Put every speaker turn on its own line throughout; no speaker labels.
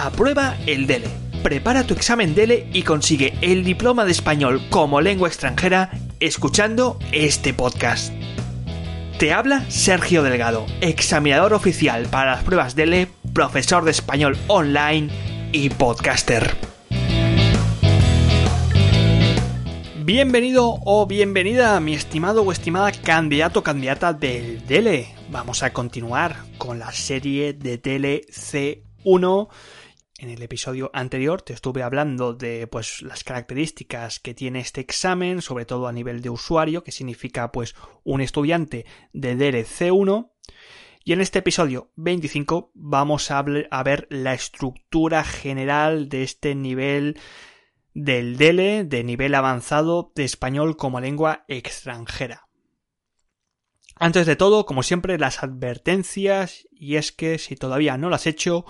Aprueba el DELE. Prepara tu examen DELE y consigue el diploma de español como lengua extranjera escuchando este podcast. Te habla Sergio Delgado, examinador oficial para las pruebas DELE, profesor de español online y podcaster. Bienvenido o bienvenida, mi estimado o estimada candidato o candidata del DELE. Vamos a continuar con la serie de DELE C1 en el episodio anterior te estuve hablando de pues las características que tiene este examen, sobre todo a nivel de usuario, que significa pues un estudiante de DELE C1. Y en este episodio 25 vamos a, a ver la estructura general de este nivel del DELE, de nivel avanzado de español como lengua extranjera. Antes de todo, como siempre, las advertencias, y es que si todavía no las has hecho,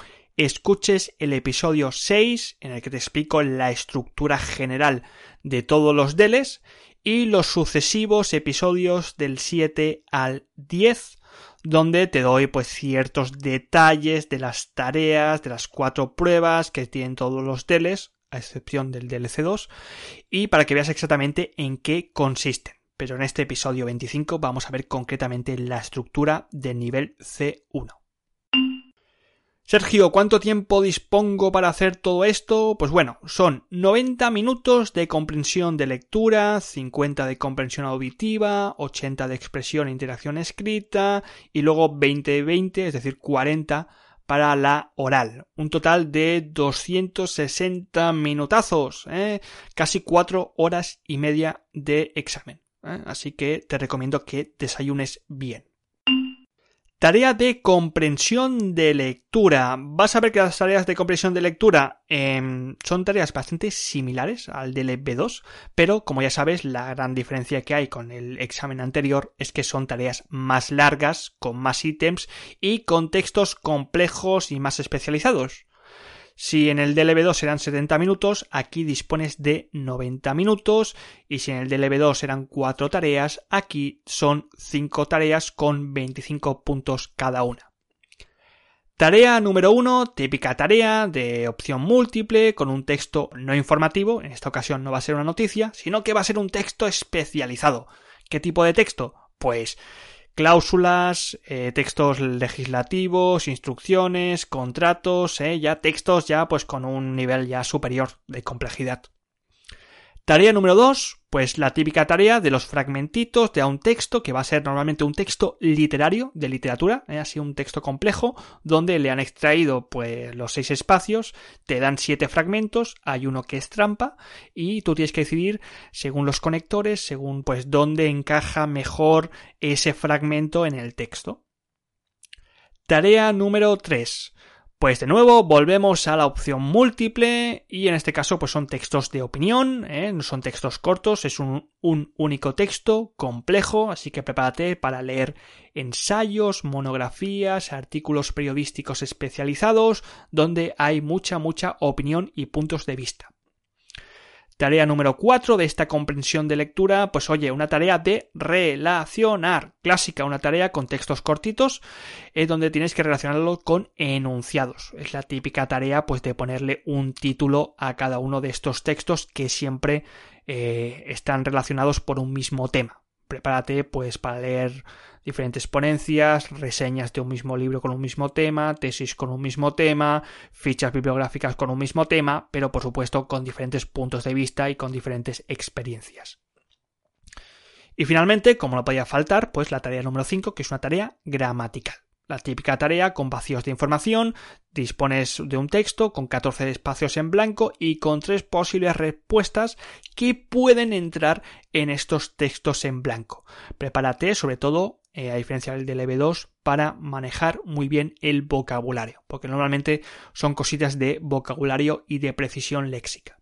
escuches el episodio 6 en el que te explico la estructura general de todos los DELES y los sucesivos episodios del 7 al 10 donde te doy pues ciertos detalles de las tareas, de las cuatro pruebas que tienen todos los DELES, a excepción del DLC2, y para que veas exactamente en qué consisten. Pero en este episodio 25 vamos a ver concretamente la estructura del nivel C1. Sergio, ¿cuánto tiempo dispongo para hacer todo esto? Pues bueno, son 90 minutos de comprensión de lectura, 50 de comprensión auditiva, 80 de expresión e interacción escrita y luego 20 20, es decir, 40 para la oral. Un total de 260 minutazos, ¿eh? casi 4 horas y media de examen. ¿eh? Así que te recomiendo que desayunes bien. Tarea de comprensión de lectura. Vas a ver que las tareas de comprensión de lectura em, son tareas bastante similares al del B2, pero como ya sabes, la gran diferencia que hay con el examen anterior es que son tareas más largas, con más ítems y con textos complejos y más especializados. Si en el DLB2 eran 70 minutos, aquí dispones de 90 minutos y si en el DLB2 eran 4 tareas, aquí son 5 tareas con 25 puntos cada una. Tarea número 1, típica tarea de opción múltiple con un texto no informativo, en esta ocasión no va a ser una noticia, sino que va a ser un texto especializado. ¿Qué tipo de texto? Pues cláusulas, eh, textos legislativos, instrucciones, contratos, eh, ya textos ya pues con un nivel ya superior de complejidad. Tarea número 2, pues la típica tarea de los fragmentitos de un texto que va a ser normalmente un texto literario de literatura, ¿eh? así un texto complejo, donde le han extraído pues los seis espacios, te dan siete fragmentos, hay uno que es trampa y tú tienes que decidir según los conectores, según pues dónde encaja mejor ese fragmento en el texto. Tarea número 3. Pues de nuevo volvemos a la opción múltiple y en este caso pues son textos de opinión, ¿eh? no son textos cortos, es un, un, único texto complejo, así que prepárate para leer ensayos, monografías, artículos periodísticos especializados donde hay mucha mucha opinión y puntos de vista. Tarea número 4 de esta comprensión de lectura, pues oye, una tarea de relacionar. Clásica, una tarea con textos cortitos, es donde tienes que relacionarlo con enunciados. Es la típica tarea, pues, de ponerle un título a cada uno de estos textos que siempre eh, están relacionados por un mismo tema prepárate pues para leer diferentes ponencias, reseñas de un mismo libro con un mismo tema, tesis con un mismo tema, fichas bibliográficas con un mismo tema, pero por supuesto con diferentes puntos de vista y con diferentes experiencias. Y finalmente, como no podía faltar, pues la tarea número 5, que es una tarea gramatical. La típica tarea con vacíos de información, dispones de un texto con 14 espacios en blanco y con tres posibles respuestas que pueden entrar en estos textos en blanco. Prepárate sobre todo eh, a diferencia del DLB2, para manejar muy bien el vocabulario, porque normalmente son cositas de vocabulario y de precisión léxica.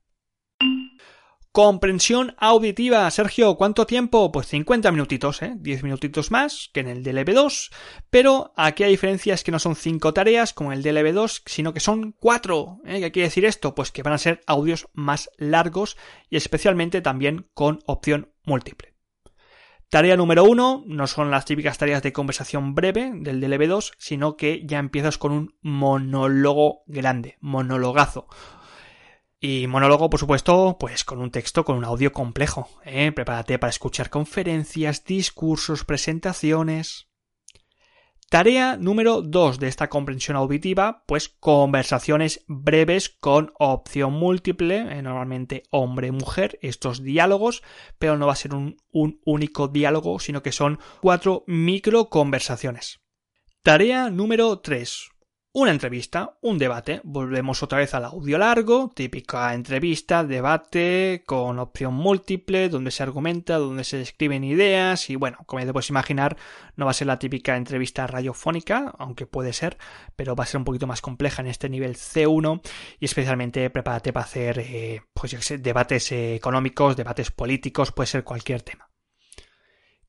Comprensión auditiva. Sergio, ¿cuánto tiempo? Pues 50 minutitos, ¿eh? 10 minutitos más que en el DLB2. Pero aquí hay diferencias que no son 5 tareas como en el DLB2, sino que son 4. ¿eh? ¿Qué quiere decir esto? Pues que van a ser audios más largos y especialmente también con opción múltiple. Tarea número 1 no son las típicas tareas de conversación breve del DLB2, sino que ya empiezas con un monólogo grande, monologazo. Y monólogo, por supuesto, pues con un texto, con un audio complejo. ¿eh? Prepárate para escuchar conferencias, discursos, presentaciones. Tarea número 2 de esta comprensión auditiva, pues conversaciones breves con opción múltiple, eh, normalmente hombre-mujer, estos diálogos, pero no va a ser un, un único diálogo, sino que son cuatro micro conversaciones. Tarea número 3 una entrevista, un debate. Volvemos otra vez al audio largo, típica entrevista, debate con opción múltiple, donde se argumenta, donde se describen ideas y bueno, como ya te puedes imaginar, no va a ser la típica entrevista radiofónica, aunque puede ser, pero va a ser un poquito más compleja en este nivel C1 y especialmente prepárate para hacer eh, pues, debates económicos, debates políticos, puede ser cualquier tema.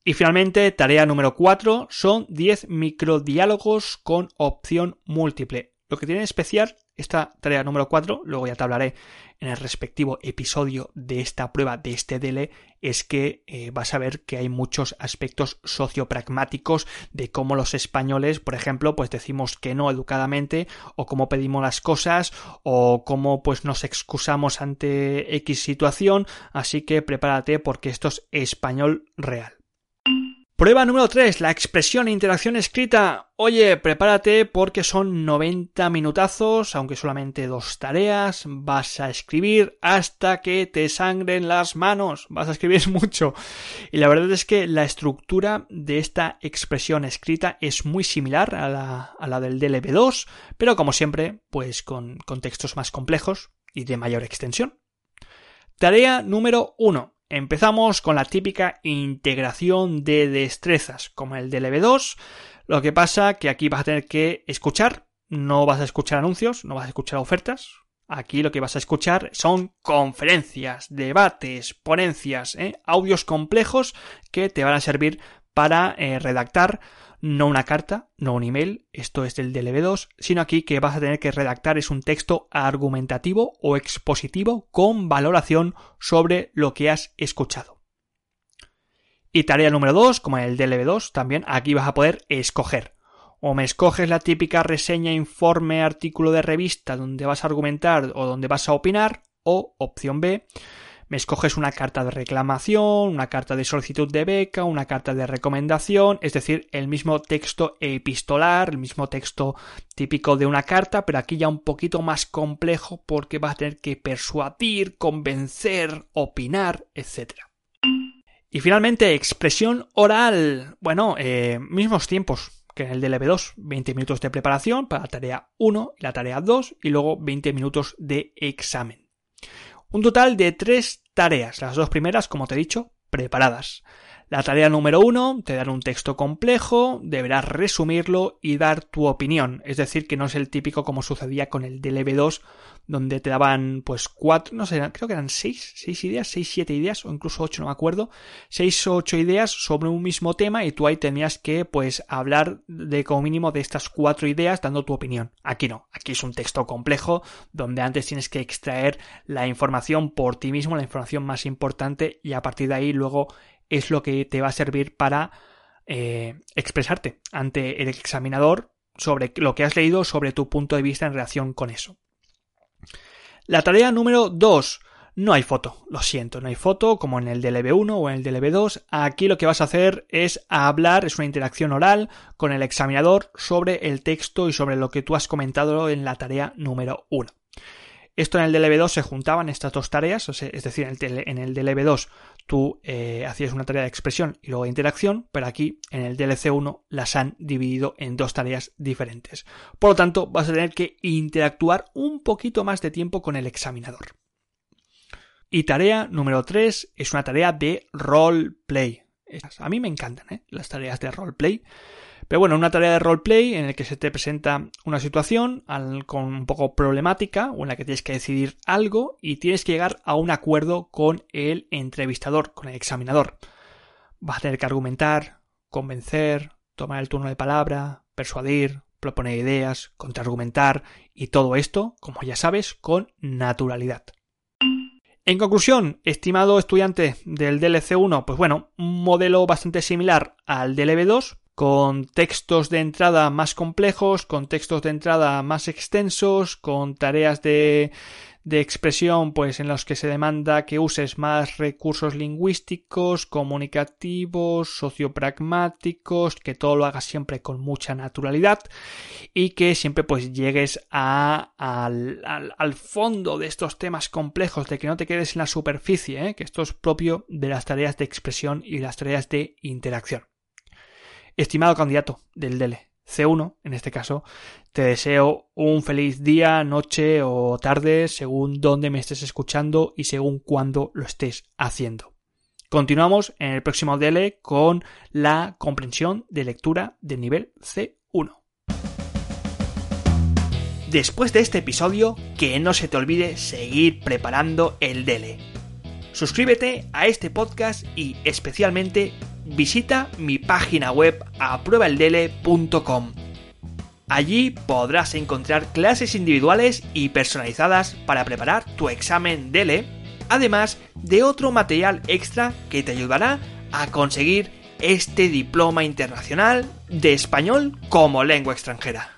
Y finalmente, tarea número 4 son 10 microdiálogos con opción múltiple. Lo que tiene especial esta tarea número 4, luego ya te hablaré en el respectivo episodio de esta prueba de este DL, es que eh, vas a ver que hay muchos aspectos sociopragmáticos de cómo los españoles, por ejemplo, pues decimos que no educadamente, o cómo pedimos las cosas, o cómo pues nos excusamos ante X situación, así que prepárate porque esto es español real. Prueba número 3, la expresión e interacción escrita. Oye, prepárate porque son 90 minutazos, aunque solamente dos tareas. Vas a escribir hasta que te sangren las manos. Vas a escribir mucho. Y la verdad es que la estructura de esta expresión escrita es muy similar a la, a la del DLB2, pero como siempre, pues con contextos más complejos y de mayor extensión. Tarea número 1 Empezamos con la típica integración de destrezas, como el DLB2. Lo que pasa que aquí vas a tener que escuchar, no vas a escuchar anuncios, no vas a escuchar ofertas. Aquí lo que vas a escuchar son conferencias, debates, ponencias, ¿eh? audios complejos que te van a servir para eh, redactar no una carta, no un email, esto es del DLB2, sino aquí que vas a tener que redactar es un texto argumentativo o expositivo con valoración sobre lo que has escuchado. Y tarea número 2, como en el DLB2, también aquí vas a poder escoger. O me escoges la típica reseña, informe, artículo de revista donde vas a argumentar o donde vas a opinar, o opción B, me escoges una carta de reclamación, una carta de solicitud de beca, una carta de recomendación, es decir, el mismo texto epistolar, el mismo texto típico de una carta, pero aquí ya un poquito más complejo porque vas a tener que persuadir, convencer, opinar, etc. Y finalmente, expresión oral. Bueno, eh, mismos tiempos que en el DLB2, 20 minutos de preparación para la tarea 1 y la tarea 2 y luego 20 minutos de examen. Un total de tres tareas, las dos primeras, como te he dicho, preparadas. La tarea número uno, te dan un texto complejo, deberás resumirlo y dar tu opinión. Es decir, que no es el típico como sucedía con el DLB2, donde te daban pues cuatro, no sé, creo que eran seis, seis ideas, seis, siete ideas, o incluso ocho, no me acuerdo, seis o ocho ideas sobre un mismo tema y tú ahí tenías que pues hablar de como mínimo de estas cuatro ideas dando tu opinión. Aquí no, aquí es un texto complejo donde antes tienes que extraer la información por ti mismo, la información más importante y a partir de ahí luego es lo que te va a servir para eh, expresarte ante el examinador sobre lo que has leído, sobre tu punto de vista en relación con eso. La tarea número 2. No hay foto, lo siento, no hay foto como en el DLB1 o en el DLB2. Aquí lo que vas a hacer es hablar, es una interacción oral con el examinador sobre el texto y sobre lo que tú has comentado en la tarea número 1. Esto en el DLB2 se juntaban estas dos tareas, es decir, en el DLB2 tú eh, hacías una tarea de expresión y luego de interacción, pero aquí en el DLC1 las han dividido en dos tareas diferentes. Por lo tanto, vas a tener que interactuar un poquito más de tiempo con el examinador. Y tarea número 3 es una tarea de roleplay. A mí me encantan ¿eh? las tareas de roleplay. Pero bueno, una tarea de roleplay en la que se te presenta una situación con un poco problemática o en la que tienes que decidir algo y tienes que llegar a un acuerdo con el entrevistador, con el examinador. Vas a tener que argumentar, convencer, tomar el turno de palabra, persuadir, proponer ideas, contraargumentar y todo esto, como ya sabes, con naturalidad. En conclusión, estimado estudiante del DLC1, pues bueno, un modelo bastante similar al DLB2, con textos de entrada más complejos, con textos de entrada más extensos, con tareas de, de expresión pues en los que se demanda que uses más recursos lingüísticos, comunicativos, sociopragmáticos, que todo lo hagas siempre con mucha naturalidad y que siempre pues llegues a, al, al, fondo de estos temas complejos, de que no te quedes en la superficie, ¿eh? que esto es propio de las tareas de expresión y las tareas de interacción. Estimado candidato del DELE, C1 en este caso, te deseo un feliz día, noche o tarde según dónde me estés escuchando y según cuándo lo estés haciendo. Continuamos en el próximo DELE con la comprensión de lectura de nivel C1. Después de este episodio, que no se te olvide seguir preparando el DELE. Suscríbete a este podcast y especialmente visita mi página web apruebaeldele.com. Allí podrás encontrar clases individuales y personalizadas para preparar tu examen DELE, además de otro material extra que te ayudará a conseguir este diploma internacional de español como lengua extranjera.